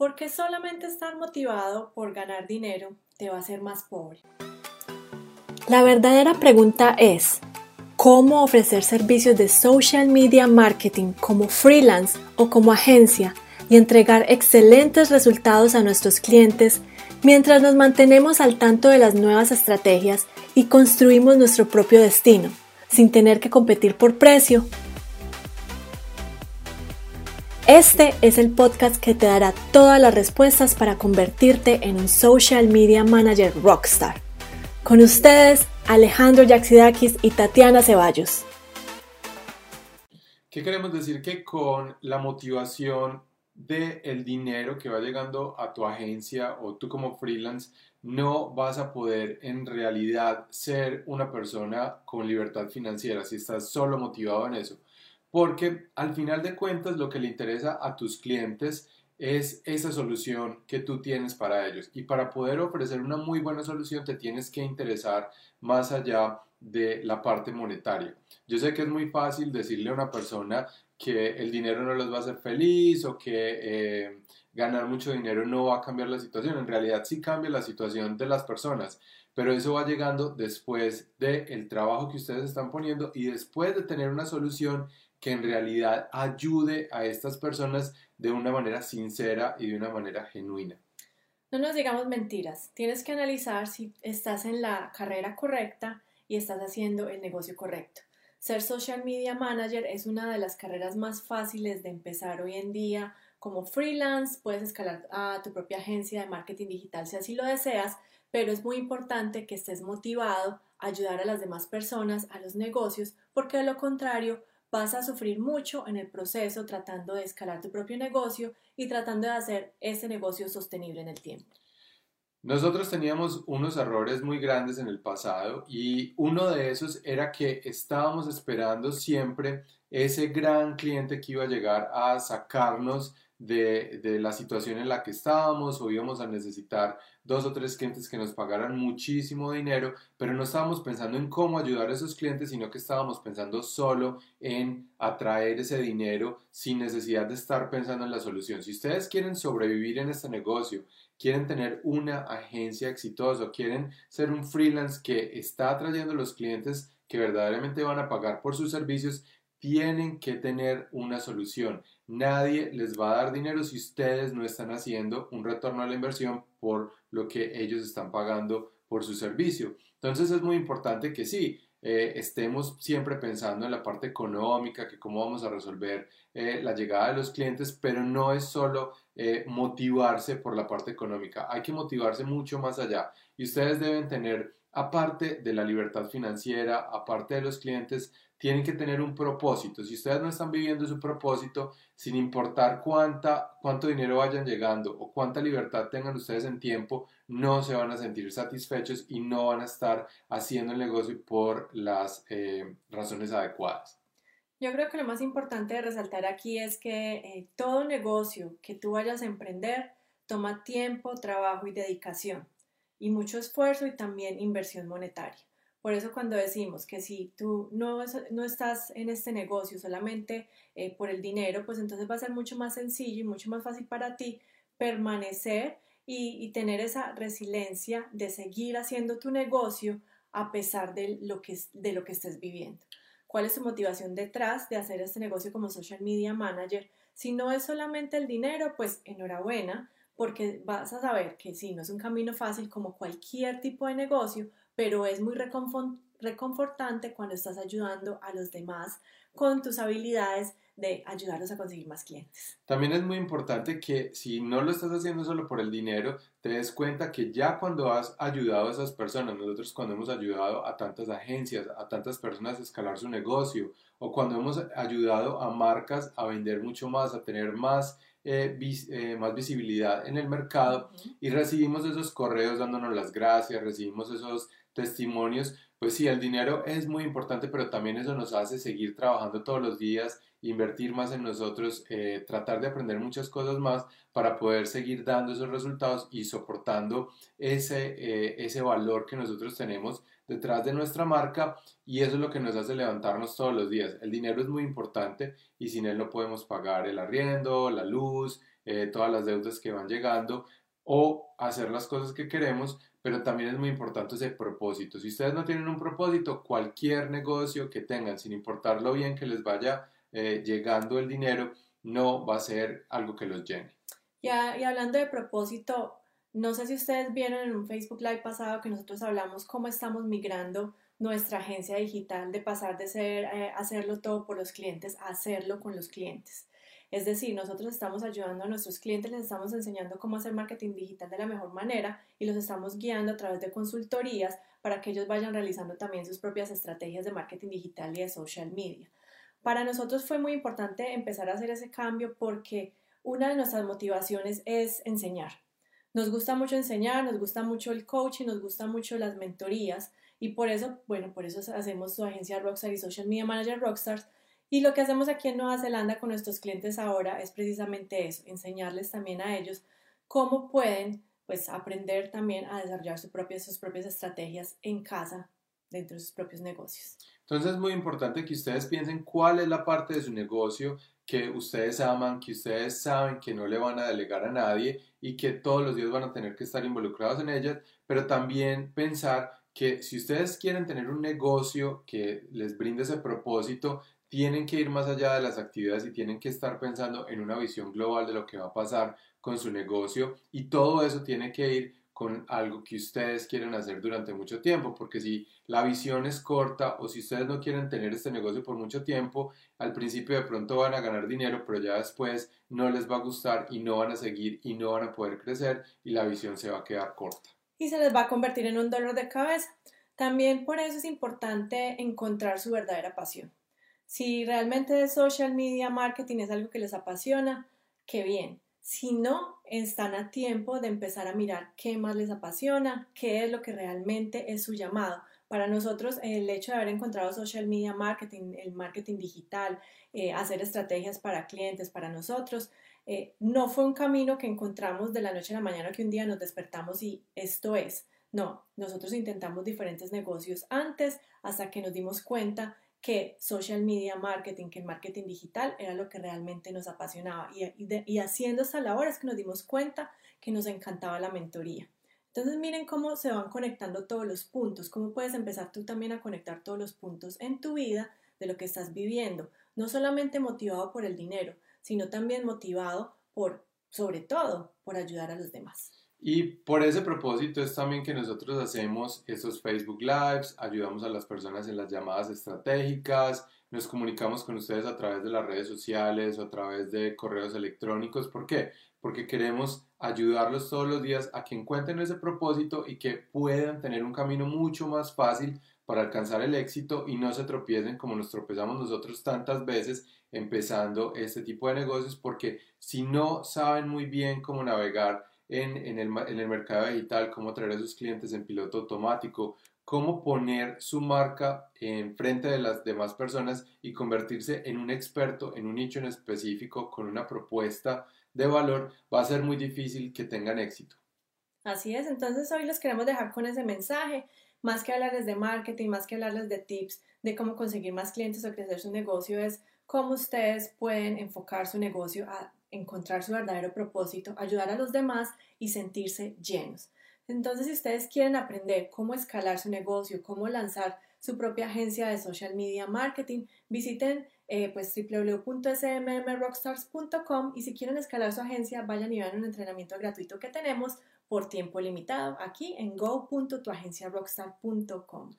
porque solamente estar motivado por ganar dinero te va a hacer más pobre. La verdadera pregunta es, ¿cómo ofrecer servicios de social media marketing como freelance o como agencia y entregar excelentes resultados a nuestros clientes mientras nos mantenemos al tanto de las nuevas estrategias y construimos nuestro propio destino, sin tener que competir por precio? Este es el podcast que te dará todas las respuestas para convertirte en un social media manager rockstar. Con ustedes, Alejandro Yaxidakis y Tatiana Ceballos. ¿Qué queremos decir? Que con la motivación del el dinero que va llegando a tu agencia o tú como freelance, no vas a poder en realidad ser una persona con libertad financiera si estás solo motivado en eso. Porque al final de cuentas lo que le interesa a tus clientes es esa solución que tú tienes para ellos. Y para poder ofrecer una muy buena solución te tienes que interesar más allá de la parte monetaria. Yo sé que es muy fácil decirle a una persona que el dinero no los va a hacer feliz o que eh, ganar mucho dinero no va a cambiar la situación. En realidad sí cambia la situación de las personas, pero eso va llegando después del trabajo que ustedes están poniendo y después de tener una solución que en realidad ayude a estas personas de una manera sincera y de una manera genuina. No nos digamos mentiras, tienes que analizar si estás en la carrera correcta y estás haciendo el negocio correcto. Ser social media manager es una de las carreras más fáciles de empezar hoy en día como freelance, puedes escalar a tu propia agencia de marketing digital si así lo deseas, pero es muy importante que estés motivado a ayudar a las demás personas, a los negocios, porque de lo contrario vas a sufrir mucho en el proceso tratando de escalar tu propio negocio y tratando de hacer ese negocio sostenible en el tiempo. Nosotros teníamos unos errores muy grandes en el pasado y uno de esos era que estábamos esperando siempre ese gran cliente que iba a llegar a sacarnos de, de, la situación en la que estábamos o íbamos a necesitar dos o tres clientes que nos pagaran muchísimo dinero, pero no estábamos pensando en cómo ayudar a esos clientes, sino que estábamos pensando solo en atraer ese dinero sin necesidad de estar pensando en la solución. Si ustedes quieren sobrevivir en este negocio, quieren tener una agencia exitosa, quieren ser un freelance que está atrayendo los clientes que verdaderamente van a pagar por sus servicios, tienen que tener una solución. Nadie les va a dar dinero si ustedes no están haciendo un retorno a la inversión por lo que ellos están pagando por su servicio. Entonces es muy importante que sí, eh, estemos siempre pensando en la parte económica, que cómo vamos a resolver eh, la llegada de los clientes, pero no es solo eh, motivarse por la parte económica, hay que motivarse mucho más allá y ustedes deben tener, aparte de la libertad financiera, aparte de los clientes, tienen que tener un propósito. Si ustedes no están viviendo su propósito, sin importar cuánta, cuánto dinero vayan llegando o cuánta libertad tengan ustedes en tiempo, no se van a sentir satisfechos y no van a estar haciendo el negocio por las eh, razones adecuadas. Yo creo que lo más importante de resaltar aquí es que eh, todo negocio que tú vayas a emprender toma tiempo, trabajo y dedicación y mucho esfuerzo y también inversión monetaria. Por eso cuando decimos que si tú no, no estás en este negocio solamente eh, por el dinero, pues entonces va a ser mucho más sencillo y mucho más fácil para ti permanecer y, tener esa resiliencia de seguir haciendo tu negocio a pesar de lo, que, de lo que estés viviendo. ¿Cuál es tu motivación detrás de hacer este negocio como social media manager? Si no es solamente el dinero, pues enhorabuena, porque vas a saber que sí, no es un camino fácil como cualquier tipo de negocio, pero es muy reconfortante cuando estás ayudando a los demás con tus habilidades de ayudarlos a conseguir más clientes. También es muy importante que si no lo estás haciendo solo por el dinero, te des cuenta que ya cuando has ayudado a esas personas, nosotros cuando hemos ayudado a tantas agencias, a tantas personas a escalar su negocio, o cuando hemos ayudado a marcas a vender mucho más, a tener más eh, eh, más visibilidad en el mercado y recibimos esos correos dándonos las gracias, recibimos esos testimonios, pues sí, el dinero es muy importante, pero también eso nos hace seguir trabajando todos los días, invertir más en nosotros, eh, tratar de aprender muchas cosas más para poder seguir dando esos resultados y soportando ese, eh, ese valor que nosotros tenemos detrás de nuestra marca y eso es lo que nos hace levantarnos todos los días. El dinero es muy importante y sin él no podemos pagar el arriendo, la luz, eh, todas las deudas que van llegando o hacer las cosas que queremos, pero también es muy importante ese propósito. Si ustedes no tienen un propósito, cualquier negocio que tengan, sin importar lo bien que les vaya eh, llegando el dinero, no va a ser algo que los llene. Y hablando de propósito, no sé si ustedes vieron en un Facebook Live pasado que nosotros hablamos cómo estamos migrando nuestra agencia digital de pasar de ser eh, hacerlo todo por los clientes a hacerlo con los clientes. Es decir, nosotros estamos ayudando a nuestros clientes, les estamos enseñando cómo hacer marketing digital de la mejor manera y los estamos guiando a través de consultorías para que ellos vayan realizando también sus propias estrategias de marketing digital y de social media. Para nosotros fue muy importante empezar a hacer ese cambio porque una de nuestras motivaciones es enseñar. Nos gusta mucho enseñar, nos gusta mucho el coaching, nos gusta mucho las mentorías y por eso, bueno, por eso hacemos su agencia Rockstar y Social Media Manager Rockstars. Y lo que hacemos aquí en Nueva Zelanda con nuestros clientes ahora es precisamente eso, enseñarles también a ellos cómo pueden pues aprender también a desarrollar sus propias, sus propias estrategias en casa dentro de sus propios negocios. Entonces es muy importante que ustedes piensen cuál es la parte de su negocio que ustedes aman, que ustedes saben que no le van a delegar a nadie y que todos los días van a tener que estar involucrados en ellas, pero también pensar que si ustedes quieren tener un negocio que les brinde ese propósito, tienen que ir más allá de las actividades y tienen que estar pensando en una visión global de lo que va a pasar con su negocio y todo eso tiene que ir con algo que ustedes quieren hacer durante mucho tiempo, porque si la visión es corta o si ustedes no quieren tener este negocio por mucho tiempo, al principio de pronto van a ganar dinero, pero ya después no les va a gustar y no van a seguir y no van a poder crecer y la visión se va a quedar corta y se les va a convertir en un dolor de cabeza. También por eso es importante encontrar su verdadera pasión. Si realmente social media marketing es algo que les apasiona, qué bien. Si no, están a tiempo de empezar a mirar qué más les apasiona, qué es lo que realmente es su llamado. Para nosotros, el hecho de haber encontrado social media marketing, el marketing digital, eh, hacer estrategias para clientes, para nosotros, eh, no fue un camino que encontramos de la noche a la mañana que un día nos despertamos y esto es. No, nosotros intentamos diferentes negocios antes hasta que nos dimos cuenta que social media marketing, que el marketing digital era lo que realmente nos apasionaba. Y, y haciendo esta labor es que nos dimos cuenta que nos encantaba la mentoría. Entonces miren cómo se van conectando todos los puntos, cómo puedes empezar tú también a conectar todos los puntos en tu vida de lo que estás viviendo, no solamente motivado por el dinero, sino también motivado por, sobre todo, por ayudar a los demás. Y por ese propósito es también que nosotros hacemos estos Facebook Lives, ayudamos a las personas en las llamadas estratégicas, nos comunicamos con ustedes a través de las redes sociales o a través de correos electrónicos. ¿Por qué? Porque queremos ayudarlos todos los días a que encuentren ese propósito y que puedan tener un camino mucho más fácil para alcanzar el éxito y no se tropiecen como nos tropezamos nosotros tantas veces empezando este tipo de negocios porque si no saben muy bien cómo navegar en, el, mercado digital, cómo traer a sus clientes en piloto automático, cómo poner su marca en frente de las demás personas y convertirse en un experto en un nicho en específico con una propuesta de valor, va a ser muy difícil que tengan éxito. Así es, entonces hoy les queremos dejar con ese mensaje más que hablarles de marketing, más que hablarles de tips de cómo conseguir más clientes o crecer su negocio, es cómo ustedes pueden enfocar su negocio a encontrar su verdadero propósito, ayudar a los demás y sentirse llenos. Entonces, si ustedes quieren aprender cómo escalar su negocio, cómo lanzar su propia agencia de social media marketing, visiten eh, pues www.smmrockstars.com y si quieren escalar su agencia, vayan y vean un entrenamiento gratuito que tenemos por tiempo limitado aquí en go.tuagenciarockstar.com.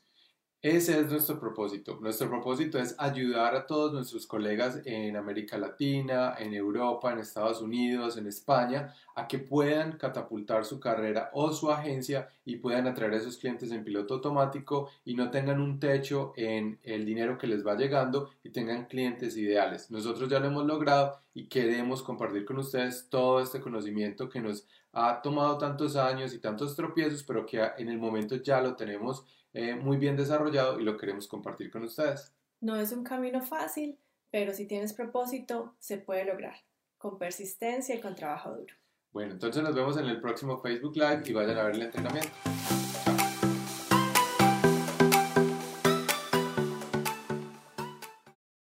Ese es nuestro propósito. Nuestro propósito es ayudar a todos nuestros colegas en América Latina, en Europa, en Estados Unidos, en España, a que puedan catapultar su carrera o su agencia y puedan atraer a esos clientes en piloto automático y no tengan un techo en el dinero que les va llegando y tengan clientes ideales. Nosotros ya lo hemos logrado y queremos compartir con ustedes todo este conocimiento que nos ha tomado tantos años y tantos tropiezos, pero que en el momento ya lo tenemos eh, muy bien desarrollado y lo queremos compartir con ustedes. No es un camino fácil, pero si tienes propósito, se puede lograr, con persistencia y con trabajo duro. Bueno, entonces nos vemos en el próximo Facebook Live y vayan a ver el entrenamiento.